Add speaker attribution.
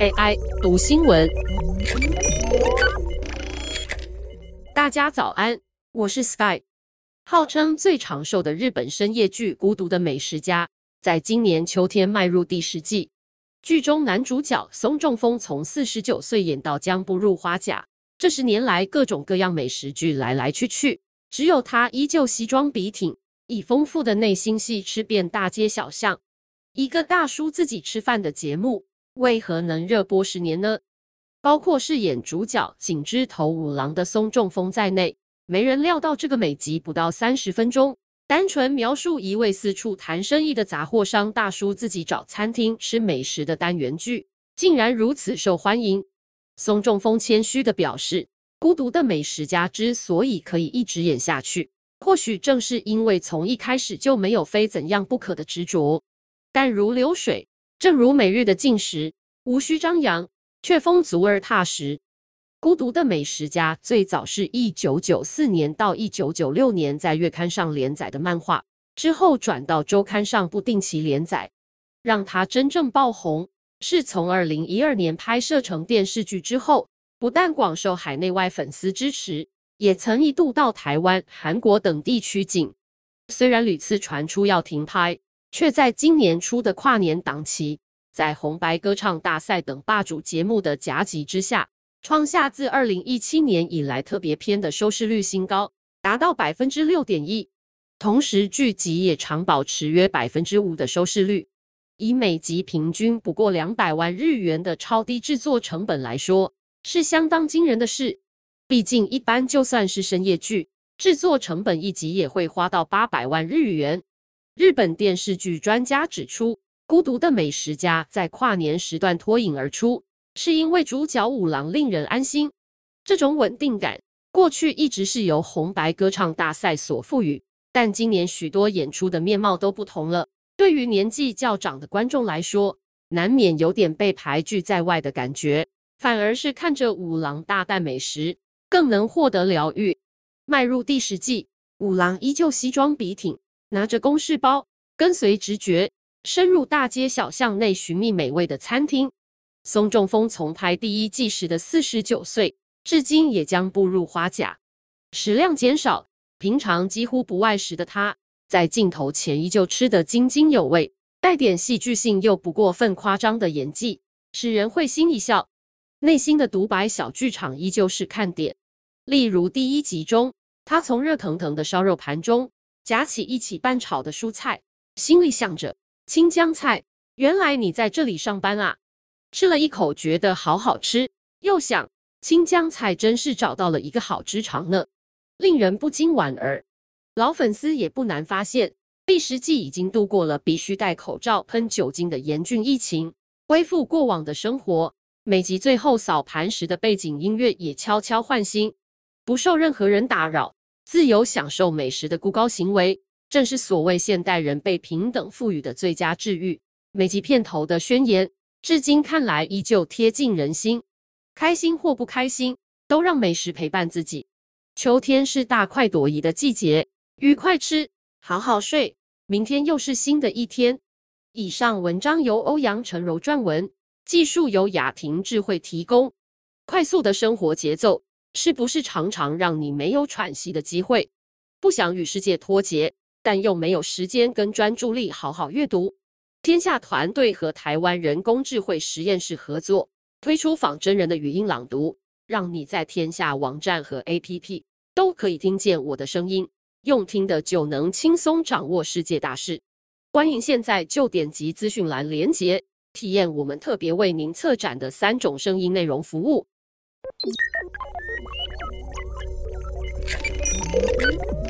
Speaker 1: AI 读新闻，大家早安，我是 Sky。号称最长寿的日本深夜剧《孤独的美食家》在今年秋天迈入第十季。剧中男主角松中丰从四十九岁演到将步入花甲，这十年来各种各样美食剧来来去去，只有他依旧西装笔挺，以丰富的内心戏吃遍大街小巷。一个大叔自己吃饭的节目，为何能热播十年呢？包括饰演主角井之头五郎的松中丰在内，没人料到这个每集不到三十分钟。单纯描述一位四处谈生意的杂货商大叔自己找餐厅吃美食的单元剧，竟然如此受欢迎。松中丰谦虚地表示，孤独的美食家之所以可以一直演下去，或许正是因为从一开始就没有非怎样不可的执着，淡如流水，正如每日的进食，无需张扬，却丰足而踏实。孤独的美食家最早是一九九四年到一九九六年在月刊上连载的漫画，之后转到周刊上不定期连载。让他真正爆红，是从二零一二年拍摄成电视剧之后，不但广受海内外粉丝支持，也曾一度到台湾、韩国等地取景。虽然屡次传出要停拍，却在今年初的跨年档期，在红白歌唱大赛等霸主节目的夹击之下。创下自二零一七年以来特别篇的收视率新高，达到百分之六点一。同时，剧集也常保持约百分之五的收视率。以每集平均不过两百万日元的超低制作成本来说，是相当惊人的事。毕竟，一般就算是深夜剧，制作成本一集也会花到八百万日元。日本电视剧专家指出，《孤独的美食家》在跨年时段脱颖而出。是因为主角五郎令人安心，这种稳定感过去一直是由红白歌唱大赛所赋予，但今年许多演出的面貌都不同了。对于年纪较长的观众来说，难免有点被排拒在外的感觉，反而是看着五郎大啖美食，更能获得疗愈。迈入第十季，五郎依旧西装笔挺，拿着公事包，跟随直觉，深入大街小巷内寻觅美味的餐厅。松中丰从拍第一季时的四十九岁，至今也将步入花甲，食量减少，平常几乎不外食的他，在镜头前依旧吃得津津有味，带点戏剧性又不过分夸张的演技，使人会心一笑。内心的独白小剧场依旧是看点，例如第一集中，他从热腾腾的烧肉盘中夹起一起半炒的蔬菜，心里想着：青江菜，原来你在这里上班啊。吃了一口，觉得好好吃，又想青江菜真是找到了一个好职场呢，令人不禁莞尔。老粉丝也不难发现，第十季已经度过了必须戴口罩、喷酒精的严峻疫情，恢复过往的生活。每集最后扫盘时的背景音乐也悄悄换新，不受任何人打扰，自由享受美食的孤高行为，正是所谓现代人被平等赋予的最佳治愈。每集片头的宣言。至今看来依旧贴近人心，开心或不开心，都让美食陪伴自己。秋天是大快朵颐的季节，愉快吃，好好睡，明天又是新的一天。以上文章由欧阳成柔撰文，技术由雅婷智慧提供。快速的生活节奏，是不是常常让你没有喘息的机会？不想与世界脱节，但又没有时间跟专注力好好阅读。天下团队和台湾人工智慧实验室合作推出仿真人的语音朗读，让你在天下网站和 APP 都可以听见我的声音，用听的就能轻松掌握世界大事。欢迎现在就点击资讯栏连接，体验我们特别为您策展的三种声音内容服务。Thank you.